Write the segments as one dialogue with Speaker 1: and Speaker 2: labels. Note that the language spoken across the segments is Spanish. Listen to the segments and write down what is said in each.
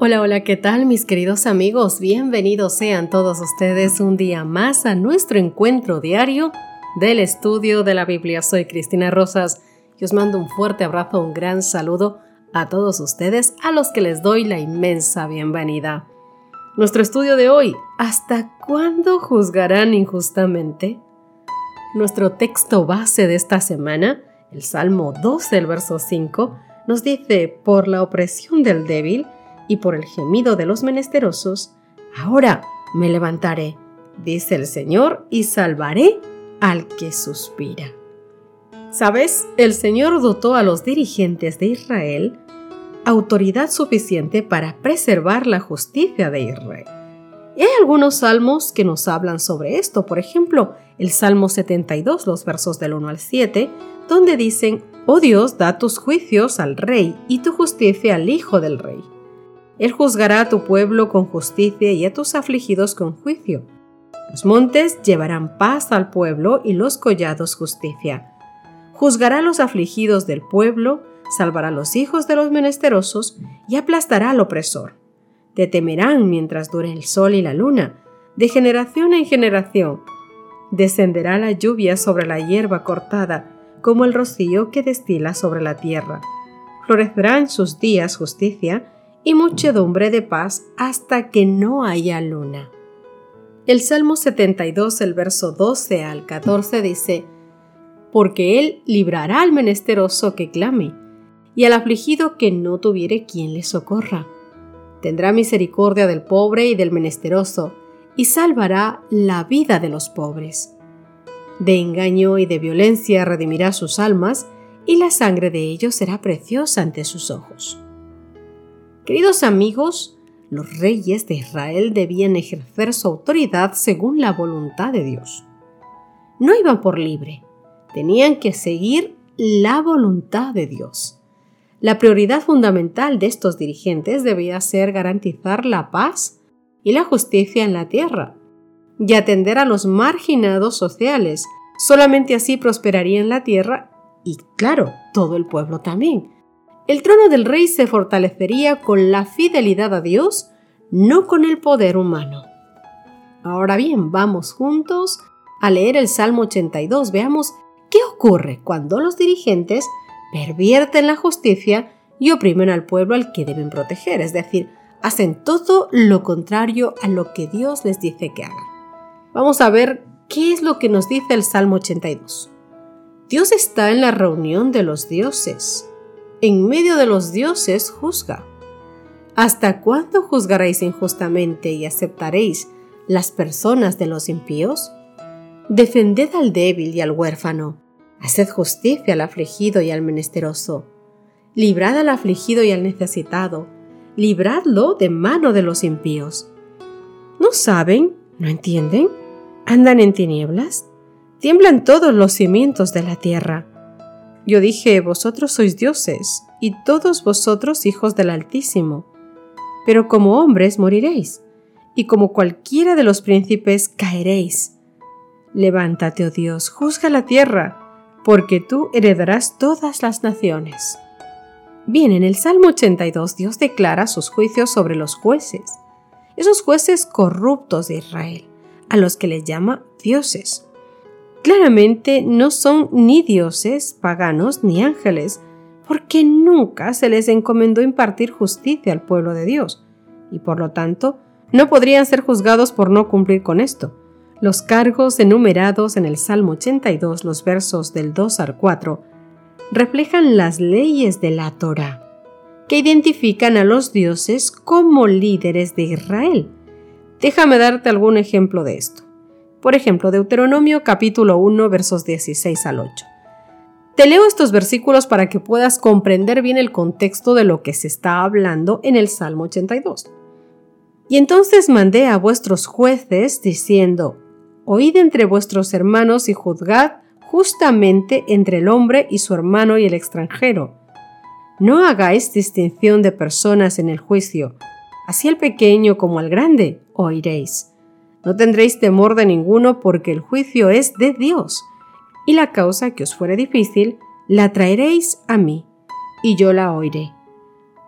Speaker 1: Hola, hola, ¿qué tal mis queridos amigos? Bienvenidos sean todos ustedes un día más a nuestro encuentro diario del estudio de la Biblia. Soy Cristina Rosas y os mando un fuerte abrazo, un gran saludo a todos ustedes a los que les doy la inmensa bienvenida. Nuestro estudio de hoy, ¿hasta cuándo juzgarán injustamente? Nuestro texto base de esta semana, el Salmo 12, el verso 5, nos dice, por la opresión del débil y por el gemido de los menesterosos, ahora me levantaré, dice el Señor, y salvaré al que suspira. ¿Sabes? El Señor dotó a los dirigentes de Israel autoridad suficiente para preservar la justicia de Israel. Y hay algunos salmos que nos hablan sobre esto, por ejemplo, el Salmo 72, los versos del 1 al 7, donde dicen, Oh Dios, da tus juicios al rey y tu justicia al hijo del rey. Él juzgará a tu pueblo con justicia y a tus afligidos con juicio. Los montes llevarán paz al pueblo y los collados justicia. Juzgará a los afligidos del pueblo, salvará a los hijos de los menesterosos y aplastará al opresor. Te temerán mientras dure el sol y la luna, de generación en generación. Descenderá la lluvia sobre la hierba cortada, como el rocío que destila sobre la tierra. Florecerá en sus días justicia y muchedumbre de paz hasta que no haya luna. El Salmo 72, el verso 12 al 14 dice, Porque Él librará al menesteroso que clame, y al afligido que no tuviere quien le socorra. Tendrá misericordia del pobre y del menesteroso, y salvará la vida de los pobres. De engaño y de violencia redimirá sus almas, y la sangre de ellos será preciosa ante sus ojos. Queridos amigos, los reyes de Israel debían ejercer su autoridad según la voluntad de Dios. No iban por libre, tenían que seguir la voluntad de Dios. La prioridad fundamental de estos dirigentes debía ser garantizar la paz y la justicia en la tierra y atender a los marginados sociales. Solamente así prosperaría en la tierra y, claro, todo el pueblo también el trono del rey se fortalecería con la fidelidad a Dios, no con el poder humano. Ahora bien, vamos juntos a leer el Salmo 82. Veamos qué ocurre cuando los dirigentes pervierten la justicia y oprimen al pueblo al que deben proteger, es decir, hacen todo lo contrario a lo que Dios les dice que hagan. Vamos a ver qué es lo que nos dice el Salmo 82. Dios está en la reunión de los dioses en medio de los dioses juzga. ¿Hasta cuándo juzgaréis injustamente y aceptaréis las personas de los impíos? Defended al débil y al huérfano, haced justicia al afligido y al menesteroso, librad al afligido y al necesitado, libradlo de mano de los impíos. ¿No saben? ¿No entienden? ¿Andan en tinieblas? Tiemblan todos los cimientos de la tierra yo dije, vosotros sois dioses, y todos vosotros hijos del Altísimo. Pero como hombres moriréis, y como cualquiera de los príncipes caeréis. Levántate, oh Dios, juzga la tierra, porque tú heredarás todas las naciones. Bien, en el Salmo 82 Dios declara sus juicios sobre los jueces, esos jueces corruptos de Israel, a los que les llama dioses. Claramente no son ni dioses paganos ni ángeles, porque nunca se les encomendó impartir justicia al pueblo de Dios, y por lo tanto no podrían ser juzgados por no cumplir con esto. Los cargos enumerados en el Salmo 82, los versos del 2 al 4, reflejan las leyes de la Torah, que identifican a los dioses como líderes de Israel. Déjame darte algún ejemplo de esto. Por ejemplo, Deuteronomio capítulo 1 versos 16 al 8. Te leo estos versículos para que puedas comprender bien el contexto de lo que se está hablando en el Salmo 82. Y entonces mandé a vuestros jueces diciendo, oíd entre vuestros hermanos y juzgad justamente entre el hombre y su hermano y el extranjero. No hagáis distinción de personas en el juicio, así el pequeño como el grande oiréis. No tendréis temor de ninguno porque el juicio es de Dios, y la causa que os fuere difícil, la traeréis a mí, y yo la oiré.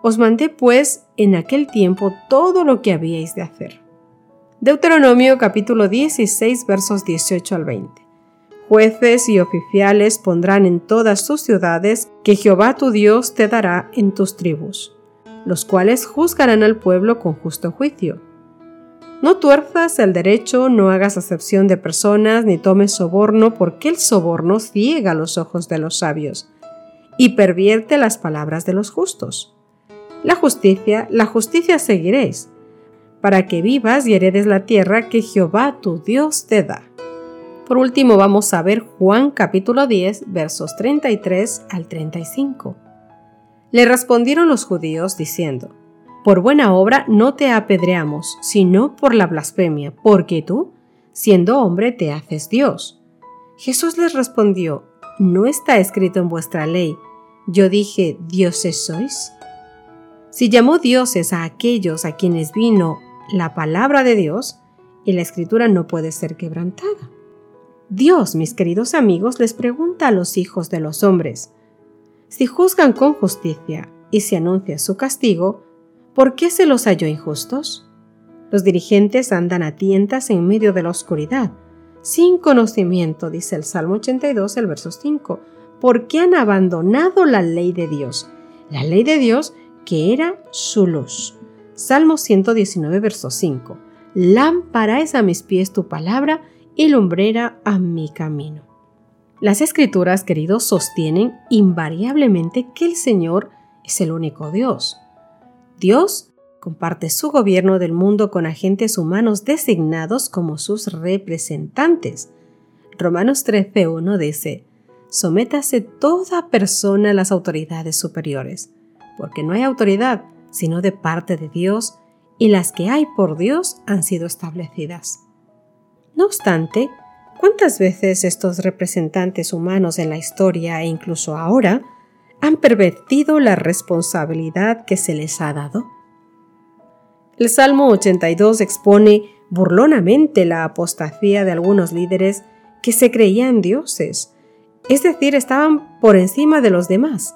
Speaker 1: Os mandé pues en aquel tiempo todo lo que habíais de hacer. Deuteronomio capítulo 16 versos 18 al 20. Jueces y oficiales pondrán en todas sus ciudades que Jehová tu Dios te dará en tus tribus, los cuales juzgarán al pueblo con justo juicio. No tuerzas el derecho, no hagas acepción de personas, ni tomes soborno, porque el soborno ciega los ojos de los sabios y pervierte las palabras de los justos. La justicia, la justicia seguiréis, para que vivas y heredes la tierra que Jehová tu Dios te da. Por último vamos a ver Juan capítulo 10 versos 33 al 35. Le respondieron los judíos diciendo, Por buena obra no te apedreamos, sino por la blasfemia, porque tú, siendo hombre, te haces Dios. Jesús les respondió, ¿no está escrito en vuestra ley? Yo dije, dioses sois. Si llamó dioses a aquellos a quienes vino la palabra de Dios, y la escritura no puede ser quebrantada. Dios, mis queridos amigos, les pregunta a los hijos de los hombres, si juzgan con justicia y se anuncia su castigo, ¿por qué se los halló injustos? Los dirigentes andan a tientas en medio de la oscuridad, sin conocimiento, dice el Salmo 82, el verso 5, porque han abandonado la ley de Dios, la ley de Dios que era su luz. Salmo 119, verso 5. Lámpara es a mis pies tu palabra y lumbrera a mi camino. Las escrituras, queridos, sostienen invariablemente que el Señor es el único Dios. Dios comparte su gobierno del mundo con agentes humanos designados como sus representantes. Romanos 13.1 dice, Sométase toda persona a las autoridades superiores porque no hay autoridad sino de parte de Dios, y las que hay por Dios han sido establecidas. No obstante, ¿cuántas veces estos representantes humanos en la historia e incluso ahora han pervertido la responsabilidad que se les ha dado? El Salmo 82 expone burlonamente la apostasía de algunos líderes que se creían dioses, es decir, estaban por encima de los demás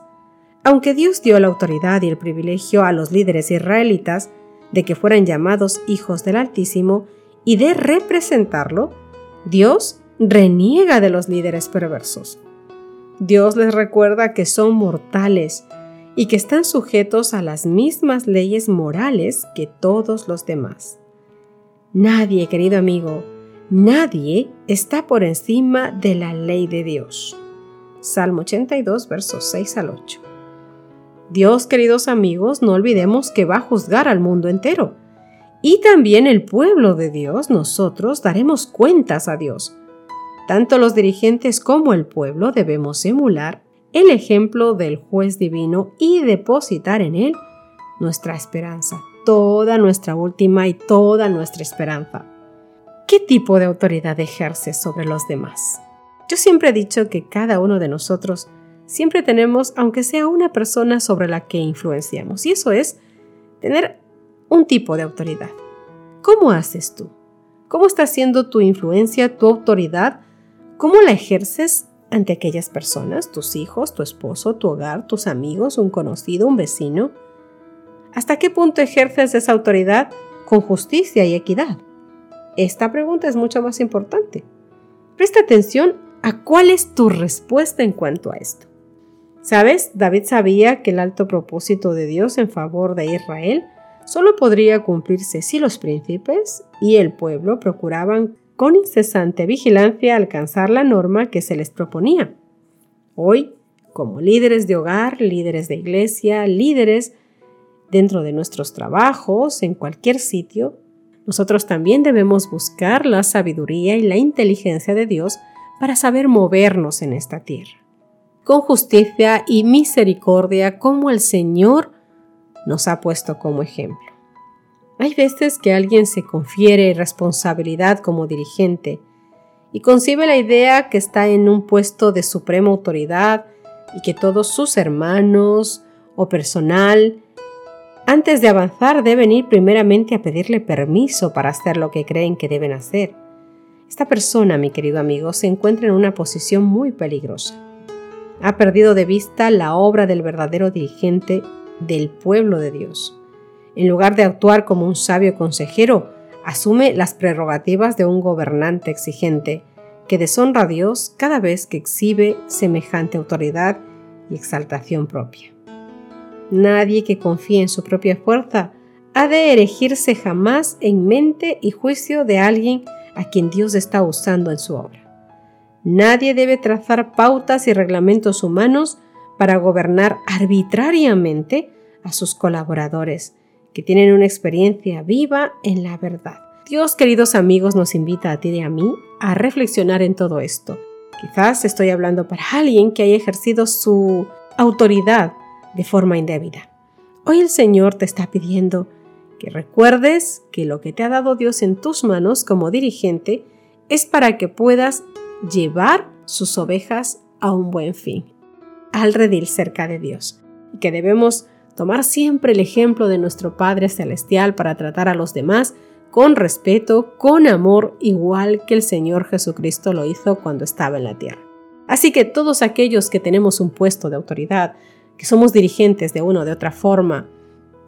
Speaker 1: aunque Dios dio la autoridad y el privilegio a los líderes israelitas de que fueran llamados hijos del Altísimo y de representarlo, Dios reniega de los líderes perversos. Dios les recuerda que son mortales y que están sujetos a las mismas leyes morales que todos los demás. Nadie, querido amigo, nadie está por encima de la ley de Dios. Salmo 82, versos 6 al 8. Dios, queridos amigos, no olvidemos que va a juzgar al mundo entero. Y también el pueblo de Dios, nosotros daremos cuentas a Dios. Tanto los dirigentes como el pueblo debemos emular el ejemplo del juez divino y depositar en él nuestra esperanza, toda nuestra última y toda nuestra esperanza. ¿Qué tipo de autoridad ejerce sobre los demás? Yo siempre he dicho que cada uno de nosotros siempre tenemos, aunque sea una persona sobre la que influenciamos. Y eso es tener un tipo de autoridad. ¿Cómo haces tú? ¿Cómo está siendo tu influencia, tu autoridad? ¿Cómo la ejerces ante aquellas personas, tus hijos, tu esposo, tu hogar, tus amigos, un conocido, un vecino? ¿Hasta qué punto ejerces esa autoridad con justicia y equidad? Esta pregunta es mucho más importante. Presta atención a cuál es tu respuesta en cuanto a esto. ¿Sabes? David sabía que el alto propósito de Dios en favor de Israel solo podría cumplirse si los príncipes y el pueblo procuraban con incesante vigilancia alcanzar la norma que se les proponía. Hoy, como líderes de hogar, líderes de iglesia, líderes dentro de nuestros trabajos, en cualquier sitio, nosotros también debemos buscar la sabiduría y la inteligencia de Dios para saber movernos en esta tierra con justicia y misericordia como el Señor nos ha puesto como ejemplo. Hay veces que alguien se confiere responsabilidad como dirigente, y concibe la idea que está en un puesto de suprema autoridad y que todos sus hermanos o personal, antes de avanzar, deben ir primeramente a pedirle permiso para hacer lo que creen que deben hacer. Esta persona, mi querido amigo, se encuentra en una posición muy peligrosa. Ha perdido de vista la obra del verdadero dirigente del pueblo de Dios. En lugar de actuar como un sabio consejero, asume las prerrogativas de un gobernante exigente que deshonra a Dios cada vez que exhibe semejante autoridad y exaltación propia. Nadie que confíe en su propia fuerza ha de erigirse jamás en mente y juicio de alguien a quien Dios está usando en su obra. Nadie debe trazar pautas y reglamentos humanos para gobernar arbitrariamente a sus colaboradores, que tienen una experiencia viva en la verdad. Dios, queridos amigos, nos invita a ti y a mí a reflexionar en todo esto. Quizás estoy hablando para alguien que haya ejercido su autoridad de forma indebida. Hoy el Señor te está pidiendo que recuerdes que lo que te ha dado Dios en tus manos como dirigente es para que puedas llevar sus ovejas a un buen fin, al redil cerca de Dios, y que debemos tomar siempre el ejemplo de nuestro Padre Celestial para tratar a los demás con respeto, con amor, igual que el Señor Jesucristo lo hizo cuando estaba en la tierra. Así que todos aquellos que tenemos un puesto de autoridad, que somos dirigentes de una o de otra forma,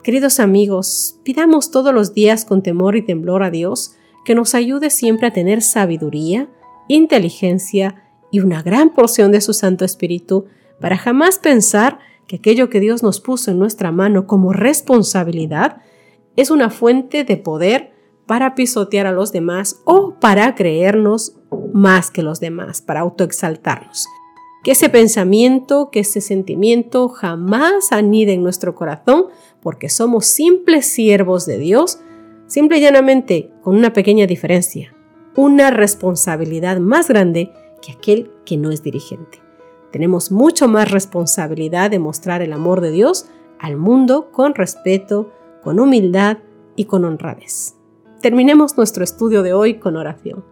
Speaker 1: queridos amigos, pidamos todos los días con temor y temblor a Dios que nos ayude siempre a tener sabiduría, inteligencia y una gran porción de su Santo Espíritu para jamás pensar que aquello que Dios nos puso en nuestra mano como responsabilidad es una fuente de poder para pisotear a los demás o para creernos más que los demás, para autoexaltarnos. Que ese pensamiento, que ese sentimiento jamás anide en nuestro corazón porque somos simples siervos de Dios, simple y llanamente con una pequeña diferencia, una responsabilidad más grande que aquel que no es dirigente. Tenemos mucho más responsabilidad de mostrar el amor de Dios al mundo con respeto, con humildad y con honradez. Terminemos nuestro estudio de hoy con oración.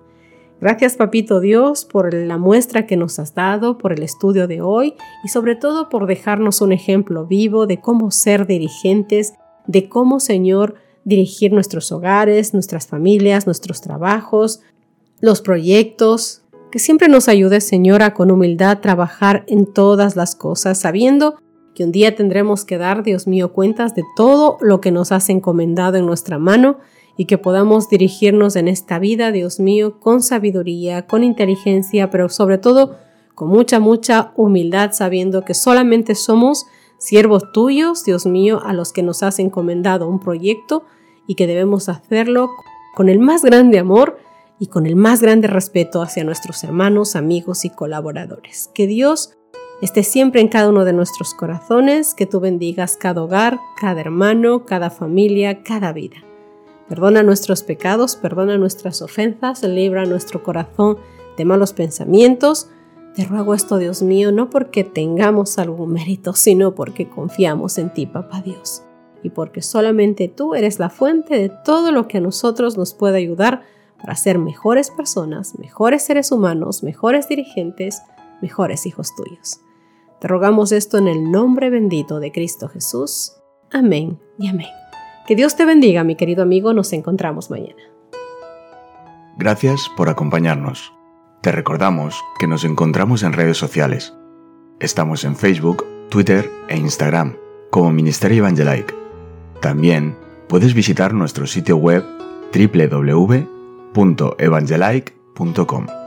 Speaker 1: Gracias Papito Dios por la muestra que nos has dado, por el estudio de hoy y sobre todo por dejarnos un ejemplo vivo de cómo ser dirigentes, de cómo Señor dirigir nuestros hogares, nuestras familias, nuestros trabajos, los proyectos, que siempre nos ayude, Señora, con humildad trabajar en todas las cosas, sabiendo que un día tendremos que dar, Dios mío, cuentas de todo lo que nos has encomendado en nuestra mano y que podamos dirigirnos en esta vida, Dios mío, con sabiduría, con inteligencia, pero sobre todo con mucha, mucha humildad, sabiendo que solamente somos siervos tuyos, Dios mío, a los que nos has encomendado un proyecto y que debemos hacerlo con el más grande amor y con el más grande respeto hacia nuestros hermanos, amigos y colaboradores. Que Dios esté siempre en cada uno de nuestros corazones, que tú bendigas cada hogar, cada hermano, cada familia, cada vida. Perdona nuestros pecados, perdona nuestras ofensas, libra nuestro corazón de malos pensamientos. Te ruego esto, Dios mío, no porque tengamos algún mérito, sino porque confiamos en ti, Papá Dios, y porque solamente tú eres la fuente de todo lo que a nosotros nos puede ayudar para ser mejores personas, mejores seres humanos, mejores dirigentes, mejores hijos tuyos. Te rogamos esto en el nombre bendito de Cristo Jesús. Amén y amén. Que Dios te bendiga, mi querido amigo. Nos encontramos mañana.
Speaker 2: Gracias por acompañarnos. Te recordamos que nos encontramos en redes sociales. Estamos en Facebook, Twitter e Instagram como Ministerio Evangelike. También puedes visitar nuestro sitio web www evangelike.com